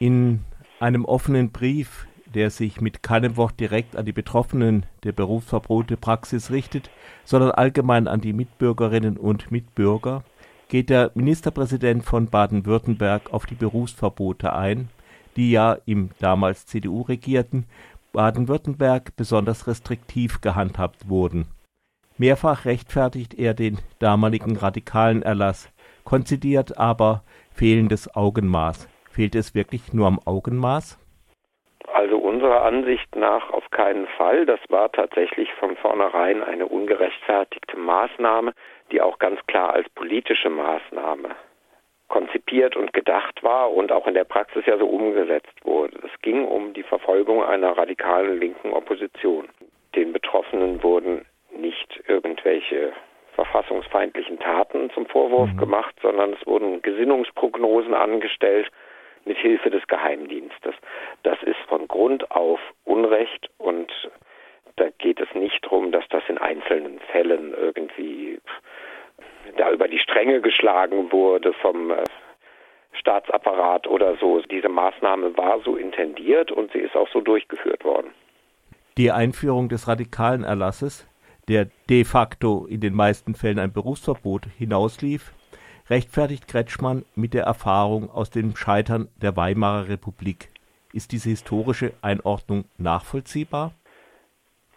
In einem offenen Brief, der sich mit keinem Wort direkt an die Betroffenen der Berufsverbote Praxis richtet, sondern allgemein an die Mitbürgerinnen und Mitbürger, geht der Ministerpräsident von Baden-Württemberg auf die Berufsverbote ein, die ja im damals CDU regierten Baden-Württemberg besonders restriktiv gehandhabt wurden. Mehrfach rechtfertigt er den damaligen radikalen Erlass, konzidiert aber fehlendes Augenmaß. Fehlt es wirklich nur am Augenmaß? Also unserer Ansicht nach auf keinen Fall. Das war tatsächlich von vornherein eine ungerechtfertigte Maßnahme, die auch ganz klar als politische Maßnahme konzipiert und gedacht war und auch in der Praxis ja so umgesetzt wurde. Es ging um die Verfolgung einer radikalen linken Opposition. Den Betroffenen wurden nicht irgendwelche verfassungsfeindlichen Taten zum Vorwurf mhm. gemacht, sondern es wurden Gesinnungsprognosen angestellt mit Hilfe des Geheimdienstes. Das ist von Grund auf Unrecht und da geht es nicht darum, dass das in einzelnen Fällen irgendwie da über die Stränge geschlagen wurde vom äh, Staatsapparat oder so. Diese Maßnahme war so intendiert und sie ist auch so durchgeführt worden. Die Einführung des radikalen Erlasses, der de facto in den meisten Fällen ein Berufsverbot hinauslief, rechtfertigt Kretschmann mit der Erfahrung aus dem Scheitern der Weimarer Republik. Ist diese historische Einordnung nachvollziehbar?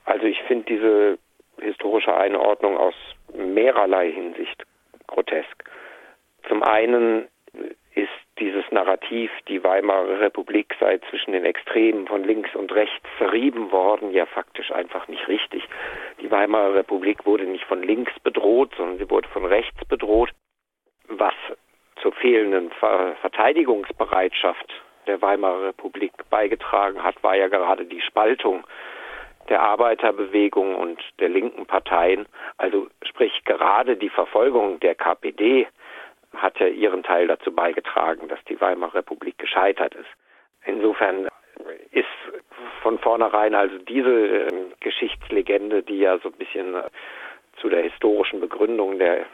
Also ich finde diese historische Einordnung aus mehrerlei Hinsicht grotesk. Zum einen ist dieses Narrativ, die Weimarer Republik sei zwischen den Extremen von links und rechts zerrieben worden, ja faktisch einfach nicht richtig. Die Weimarer Republik wurde nicht von links bedroht, sondern sie wurde von rechts bedroht, was zur fehlenden Verteidigungsbereitschaft der Weimarer Republik beigetragen hat, war ja gerade die Spaltung der Arbeiterbewegung und der linken Parteien. Also sprich gerade die Verfolgung der KPD hat ja ihren Teil dazu beigetragen, dass die Weimarer Republik gescheitert ist. Insofern ist von vornherein also diese äh, Geschichtslegende, die ja so ein bisschen äh, zu der historischen Begründung der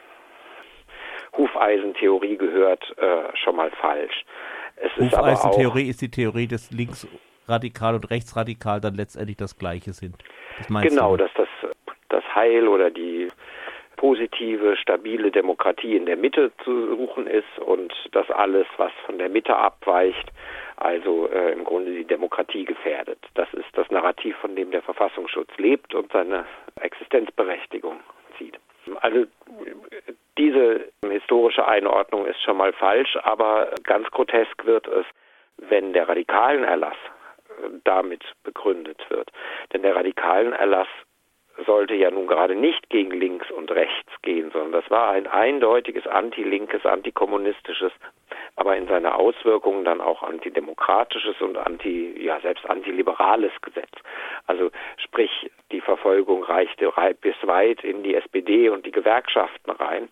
Hufeisentheorie gehört, äh, schon mal falsch. Hufeisentheorie ist die Theorie des Links radikal und rechtsradikal dann letztendlich das Gleiche sind. Das genau, du? dass das, das Heil oder die positive, stabile Demokratie in der Mitte zu suchen ist und dass alles, was von der Mitte abweicht, also äh, im Grunde die Demokratie gefährdet. Das ist das Narrativ, von dem der Verfassungsschutz lebt und seine Existenzberechtigung zieht. Also diese historische Einordnung ist schon mal falsch, aber ganz grotesk wird es, wenn der radikalen Erlass damit begründet wird. Denn der radikalen Erlass sollte ja nun gerade nicht gegen links und rechts gehen, sondern das war ein eindeutiges antilinkes, antikommunistisches, aber in seiner Auswirkungen dann auch antidemokratisches und anti, ja, selbst antiliberales Gesetz. Also sprich, die Verfolgung reichte bis weit in die SPD und die Gewerkschaften rein.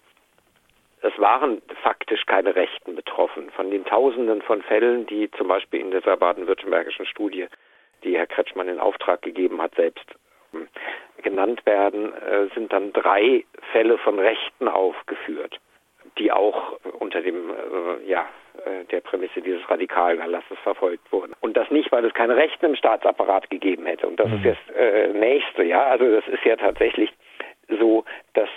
Es waren faktisch keine Rechten betroffen. Von den Tausenden von Fällen, die zum Beispiel in dieser baden-württembergischen Studie, die Herr Kretschmann in Auftrag gegeben hat, selbst ähm, genannt werden, äh, sind dann drei Fälle von Rechten aufgeführt, die auch unter dem, äh, ja, äh, der Prämisse dieses radikalen Erlasses verfolgt wurden. Und das nicht, weil es keine Rechten im Staatsapparat gegeben hätte. Und das mhm. ist das äh, nächste, ja. Also das ist ja tatsächlich so, dass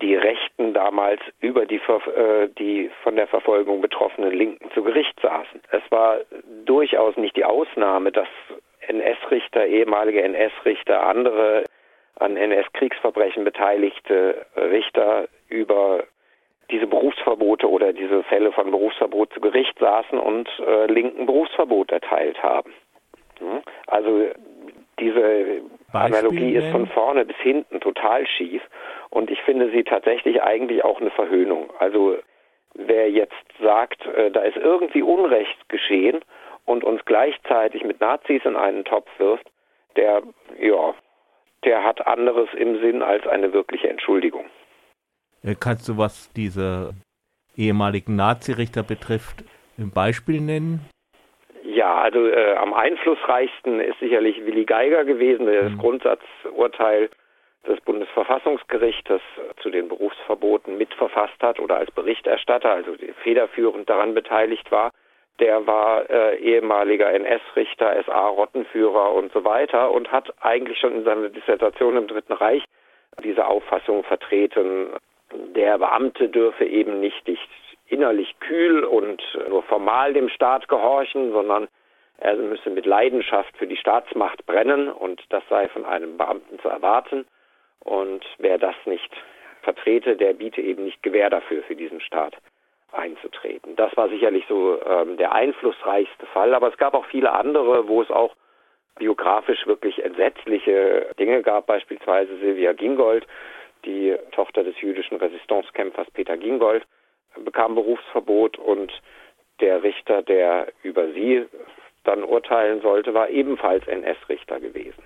die Rechten damals über die, äh, die von der Verfolgung betroffenen Linken zu Gericht saßen. Es war durchaus nicht die Ausnahme, dass NS-Richter, ehemalige NS-Richter, andere an NS-Kriegsverbrechen beteiligte Richter über diese Berufsverbote oder diese Fälle von Berufsverbot zu Gericht saßen und äh, linken Berufsverbot erteilt haben. Hm? Also diese Beispiel Analogie ist von vorne bis hinten total schief und ich finde sie tatsächlich eigentlich auch eine Verhöhnung. Also wer jetzt sagt, äh, da ist irgendwie Unrecht geschehen und uns gleichzeitig mit Nazis in einen Topf wirft, der, ja, der hat anderes im Sinn als eine wirkliche Entschuldigung. Äh, kannst du, was diese ehemaligen Nazirichter betrifft, ein Beispiel nennen? Ja, also äh, am einflussreichsten ist sicherlich Willi Geiger gewesen, der das mhm. Grundsatzurteil des Bundesverfassungsgerichtes zu den Berufsverboten mitverfasst hat oder als Berichterstatter, also federführend daran beteiligt war. der war äh, ehemaliger NS-Richter, SA-Rottenführer und so weiter und hat eigentlich schon in seiner Dissertation im Dritten Reich diese Auffassung vertreten, der Beamte dürfe eben nicht, nicht innerlich kühl und nur formal dem Staat gehorchen, sondern er müsse mit Leidenschaft für die Staatsmacht brennen und das sei von einem Beamten zu erwarten. Und wer das nicht vertrete, der biete eben nicht Gewähr dafür, für diesen Staat einzutreten. Das war sicherlich so ähm, der einflussreichste Fall, aber es gab auch viele andere, wo es auch biografisch wirklich entsetzliche Dinge gab, beispielsweise Silvia Gingold, die Tochter des jüdischen Resistancekämpfers Peter Gingold, bekam Berufsverbot und der Richter, der über sie dann urteilen sollte, war ebenfalls NS-Richter gewesen.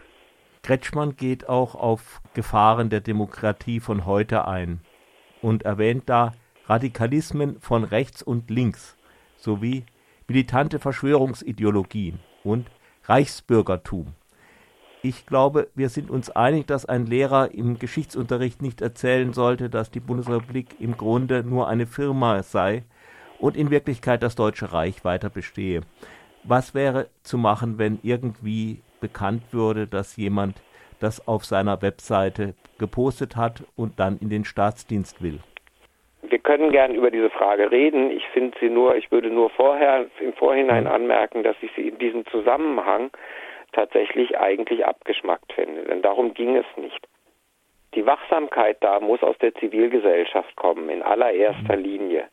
Kretschmann geht auch auf Gefahren der Demokratie von heute ein und erwähnt da Radikalismen von rechts und links sowie militante Verschwörungsideologien und Reichsbürgertum. Ich glaube, wir sind uns einig, dass ein Lehrer im Geschichtsunterricht nicht erzählen sollte, dass die Bundesrepublik im Grunde nur eine Firma sei und in Wirklichkeit das Deutsche Reich weiter bestehe. Was wäre zu machen, wenn irgendwie bekannt würde, dass jemand das auf seiner Webseite gepostet hat und dann in den Staatsdienst will? Wir können gern über diese Frage reden. Ich finde sie nur, ich würde nur vorher im Vorhinein mhm. anmerken, dass ich sie in diesem Zusammenhang tatsächlich eigentlich abgeschmackt finde. Denn darum ging es nicht. Die Wachsamkeit da muss aus der Zivilgesellschaft kommen, in allererster mhm. Linie.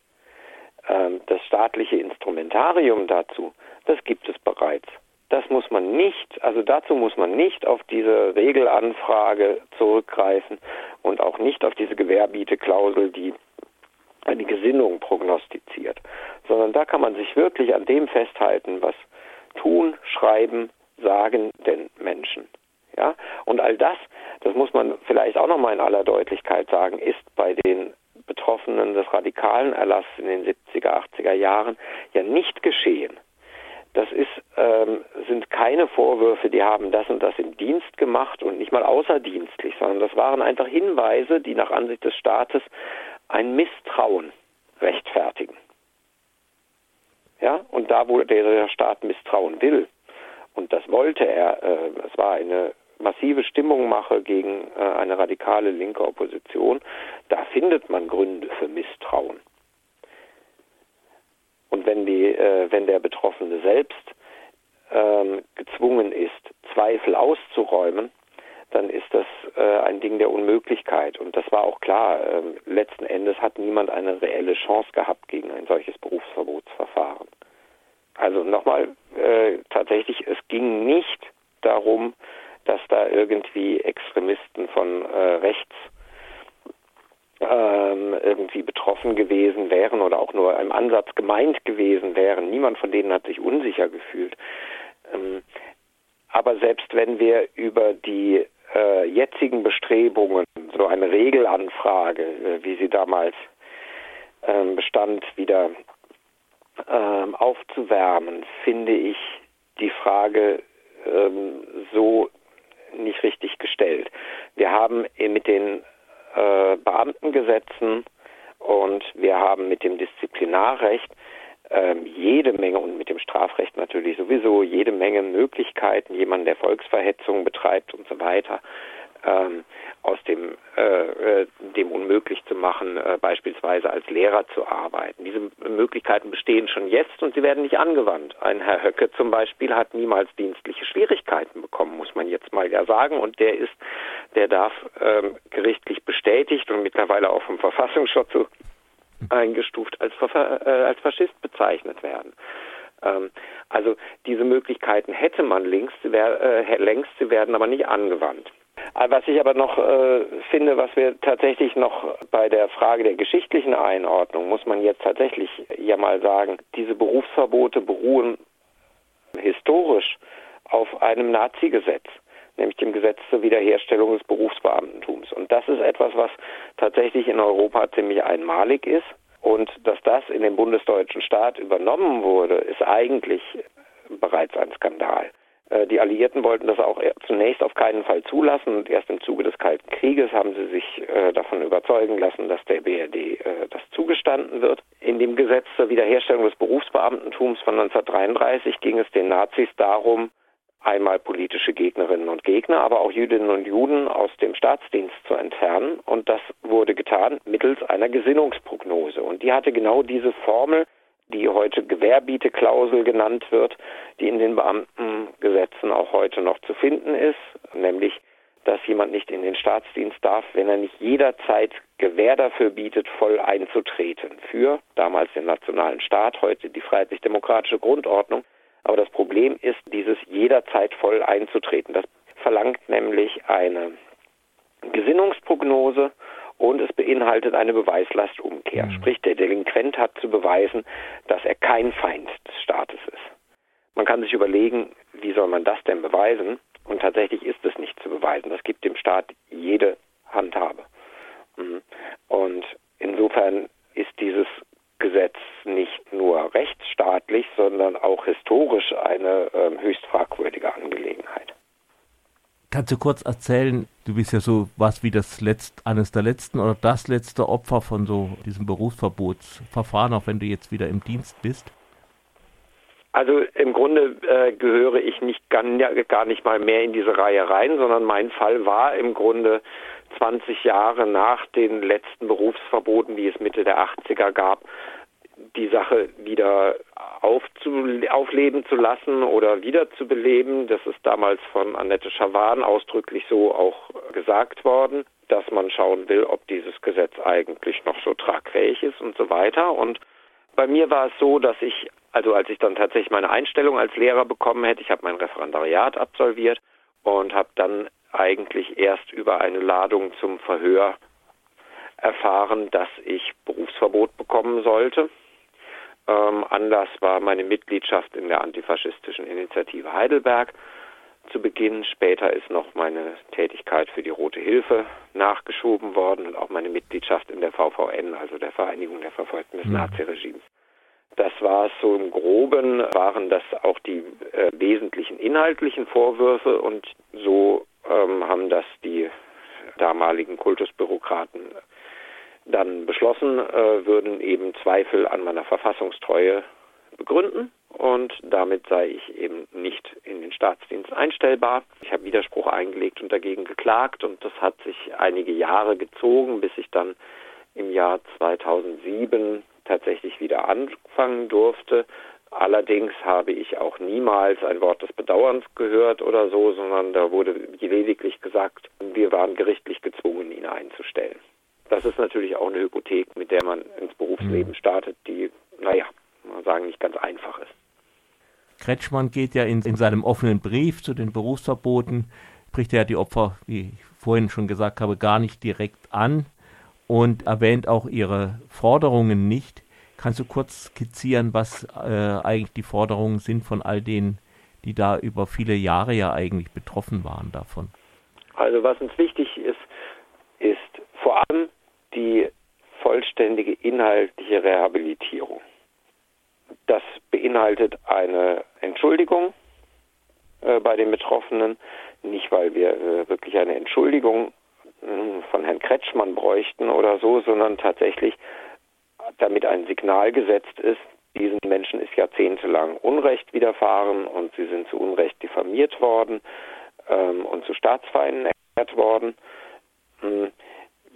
Ähm, das staatliche Instrumentarium dazu, das gibt es bereits. Das muss man nicht, also dazu muss man nicht auf diese Regelanfrage zurückgreifen und auch nicht auf diese Gewährbieteklausel, die eine Gesinnung prognostiziert, sondern da kann man sich wirklich an dem festhalten, was tun, schreiben, sagen denn Menschen. Ja? Und all das, das muss man vielleicht auch nochmal in aller Deutlichkeit sagen, ist bei den Betroffenen des radikalen Erlasses in den 70er, 80er Jahren ja nicht geschehen. Das ist, ähm, sind keine Vorwürfe, die haben das und das im Dienst gemacht und nicht mal außerdienstlich, sondern das waren einfach Hinweise, die nach Ansicht des Staates ein Misstrauen rechtfertigen. Ja, und da, wo der Staat misstrauen will, und das wollte er, äh, es war eine massive Stimmungmache gegen äh, eine radikale linke Opposition, da findet man Gründe für Misstrauen. Und wenn, die, äh, wenn der Betroffene selbst ähm, gezwungen ist, Zweifel auszuräumen, dann ist das äh, ein Ding der Unmöglichkeit. Und das war auch klar. Ähm, letzten Endes hat niemand eine reelle Chance gehabt gegen ein solches Berufsverbotsverfahren. Also nochmal, äh, tatsächlich, es ging nicht darum, dass da irgendwie Extremisten von äh, rechts ähm, irgendwie betroffen gewesen wären oder auch nur im Ansatz gemeint gewesen wären. Niemand von denen hat sich unsicher gefühlt. Ähm, aber selbst wenn wir über die äh, jetzigen Bestrebungen, so eine Regelanfrage, äh, wie sie damals ähm, bestand, wieder ähm, aufzuwärmen, finde ich die Frage ähm, so nicht richtig gestellt. Wir haben mit den äh, Beamtengesetzen und wir haben mit dem Disziplinarrecht ähm, jede Menge und mit dem Strafrecht natürlich sowieso jede Menge Möglichkeiten, jemanden, der Volksverhetzung betreibt und so weiter, ähm, aus dem, äh, äh, dem unmöglich zu machen, äh, beispielsweise als Lehrer zu arbeiten. Diese Möglichkeiten bestehen schon jetzt und sie werden nicht angewandt. Ein Herr Höcke zum Beispiel hat niemals dienstliche Schwierigkeiten bekommen, muss man jetzt mal ja sagen, und der ist, der darf ähm, gerichtlich bestätigt und mittlerweile auch vom Verfassungsschutz so eingestuft als, äh, als Faschist bezeichnet werden. Ähm, also diese Möglichkeiten hätte man längst, wär, äh, längst, sie werden aber nicht angewandt. Äh, was ich aber noch äh, finde, was wir tatsächlich noch bei der Frage der geschichtlichen Einordnung, muss man jetzt tatsächlich ja mal sagen, diese Berufsverbote beruhen historisch auf einem Nazi-Gesetz nämlich dem Gesetz zur Wiederherstellung des Berufsbeamtentums. Und das ist etwas, was tatsächlich in Europa ziemlich einmalig ist. Und dass das in den bundesdeutschen Staat übernommen wurde, ist eigentlich bereits ein Skandal. Äh, die Alliierten wollten das auch zunächst auf keinen Fall zulassen und erst im Zuge des Kalten Krieges haben sie sich äh, davon überzeugen lassen, dass der BRD äh, das zugestanden wird. In dem Gesetz zur Wiederherstellung des Berufsbeamtentums von 1933 ging es den Nazis darum, einmal politische Gegnerinnen und Gegner, aber auch Jüdinnen und Juden aus dem Staatsdienst zu entfernen. Und das wurde getan mittels einer Gesinnungsprognose. Und die hatte genau diese Formel, die heute Gewährbieteklausel genannt wird, die in den Beamtengesetzen auch heute noch zu finden ist, nämlich dass jemand nicht in den Staatsdienst darf, wenn er nicht jederzeit Gewähr dafür bietet, voll einzutreten. Für damals den nationalen Staat, heute die freiheitlich-demokratische Grundordnung. Aber das Problem ist, dieses jederzeit voll einzutreten. Das verlangt nämlich eine Gesinnungsprognose und es beinhaltet eine Beweislastumkehr. Mhm. Sprich, der Delinquent hat zu beweisen, dass er kein Feind des Staates ist. Man kann sich überlegen, wie soll man das denn beweisen? Und tatsächlich ist es nicht zu beweisen. Das gibt dem Staat jede Handhabe. Mhm. Und insofern ist dieses Gesetz nicht nur rechtsstaatlich, sondern auch historisch eine äh, höchst fragwürdige Angelegenheit. Kannst du kurz erzählen, du bist ja so was wie das letzt, eines der letzten oder das letzte Opfer von so diesem Berufsverbotsverfahren, auch wenn du jetzt wieder im Dienst bist? Also im Grunde äh, gehöre ich nicht gar, gar nicht mal mehr in diese Reihe rein, sondern mein Fall war im Grunde 20 Jahre nach den letzten Berufsverboten, die es Mitte der 80er gab, die Sache wieder aufleben zu lassen oder wiederzubeleben. Das ist damals von Annette Schawan ausdrücklich so auch gesagt worden, dass man schauen will, ob dieses Gesetz eigentlich noch so tragfähig ist und so weiter. Und bei mir war es so, dass ich, also als ich dann tatsächlich meine Einstellung als Lehrer bekommen hätte, ich habe mein Referendariat absolviert und habe dann eigentlich erst über eine Ladung zum Verhör erfahren, dass ich Berufsverbot bekommen sollte. Ähm, Anlass war meine Mitgliedschaft in der antifaschistischen Initiative Heidelberg zu Beginn. Später ist noch meine Tätigkeit für die Rote Hilfe nachgeschoben worden und auch meine Mitgliedschaft in der VVN, also der Vereinigung der Verfolgten des mhm. Naziregimes. Das war es so im Groben, waren das auch die äh, wesentlichen inhaltlichen Vorwürfe und so ähm, haben das die damaligen Kultusbürokraten dann beschlossen, äh, würden eben Zweifel an meiner Verfassungstreue begründen und damit sei ich eben nicht in den Staatsdienst einstellbar. Ich habe Widerspruch eingelegt und dagegen geklagt und das hat sich einige Jahre gezogen, bis ich dann im Jahr 2007 tatsächlich wieder anfangen durfte. Allerdings habe ich auch niemals ein Wort des Bedauerns gehört oder so, sondern da wurde lediglich gesagt, wir waren gerichtlich gezwungen, ihn einzustellen. Das ist natürlich auch eine Hypothek, mit der man ins Berufsleben mhm. startet, die, naja, man sagen, nicht ganz einfach ist. Kretschmann geht ja in, in seinem offenen Brief zu den Berufsverboten, spricht er ja die Opfer, wie ich vorhin schon gesagt habe, gar nicht direkt an und erwähnt auch ihre Forderungen nicht. Kannst du kurz skizzieren, was äh, eigentlich die Forderungen sind von all denen, die da über viele Jahre ja eigentlich betroffen waren davon? Also was uns wichtig ist, ist vor allem die vollständige inhaltliche Rehabilitierung. Das beinhaltet eine Entschuldigung äh, bei den Betroffenen, nicht weil wir äh, wirklich eine Entschuldigung äh, von Herrn Kretschmann bräuchten oder so, sondern tatsächlich, damit ein Signal gesetzt ist, diesen Menschen ist jahrzehntelang Unrecht widerfahren und sie sind zu Unrecht diffamiert worden ähm, und zu Staatsfeinden erklärt worden. Hm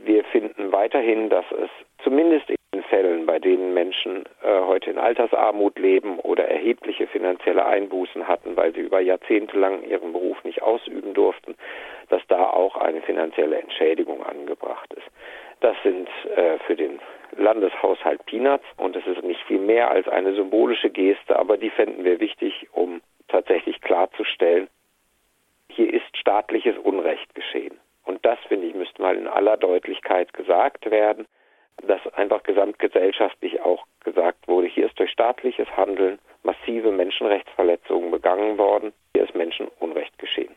wir finden weiterhin, dass es zumindest in den Fällen, bei denen Menschen äh, heute in Altersarmut leben oder erhebliche finanzielle Einbußen hatten, weil sie über Jahrzehnte lang ihren Beruf nicht ausüben durften, dass da auch eine finanzielle Entschädigung angebracht ist. Das sind äh, für den Landeshaushalt Peanuts und es ist nicht viel mehr als eine symbolische Geste, aber die fänden wir wichtig, um tatsächlich klarzustellen, hier ist staatliches Unrecht geschehen. Und das, finde ich, müsste mal in aller Deutlichkeit gesagt werden, dass einfach gesamtgesellschaftlich auch gesagt wurde, hier ist durch staatliches Handeln massive Menschenrechtsverletzungen begangen worden, hier ist Menschenunrecht geschehen.